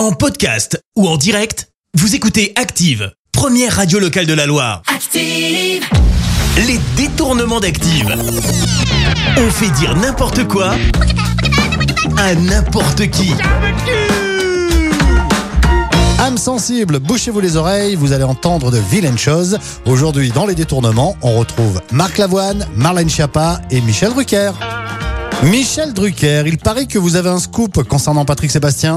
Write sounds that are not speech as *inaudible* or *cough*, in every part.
En podcast ou en direct, vous écoutez Active, première radio locale de la Loire. Active. Les détournements d'Active. On fait dire n'importe quoi à n'importe qui. Âme sensible, bouchez-vous les oreilles, vous allez entendre de vilaines choses. Aujourd'hui, dans les détournements, on retrouve Marc Lavoine, Marlène Schiappa et Michel Drucker. Michel Drucker, il paraît que vous avez un scoop concernant Patrick Sébastien.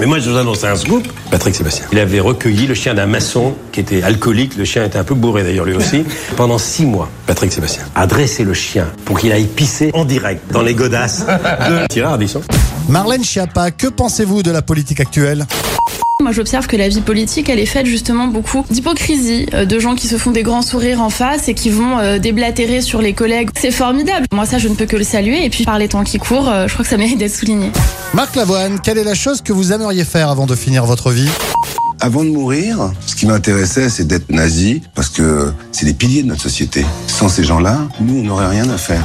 Mais moi, je vous annonce un scoop. Patrick Sébastien. Il avait recueilli le chien d'un maçon qui était alcoolique. Le chien était un peu bourré d'ailleurs lui aussi. *laughs* Pendant six mois, Patrick Sébastien a dressé le chien pour qu'il aille pisser en direct dans les godasses de *laughs* Tirard. Marlène Schiappa, que pensez-vous de la politique actuelle? Moi, j'observe que la vie politique, elle est faite justement beaucoup d'hypocrisie, euh, de gens qui se font des grands sourires en face et qui vont euh, déblatérer sur les collègues. C'est formidable. Moi, ça, je ne peux que le saluer. Et puis, par les temps qui courent, euh, je crois que ça mérite d'être souligné. Marc Lavoine, quelle est la chose que vous aimeriez faire avant de finir votre vie? Avant de mourir, ce qui m'intéressait, c'est d'être nazi, parce que c'est les piliers de notre société. Sans ces gens-là, nous, on n'aurait rien à faire.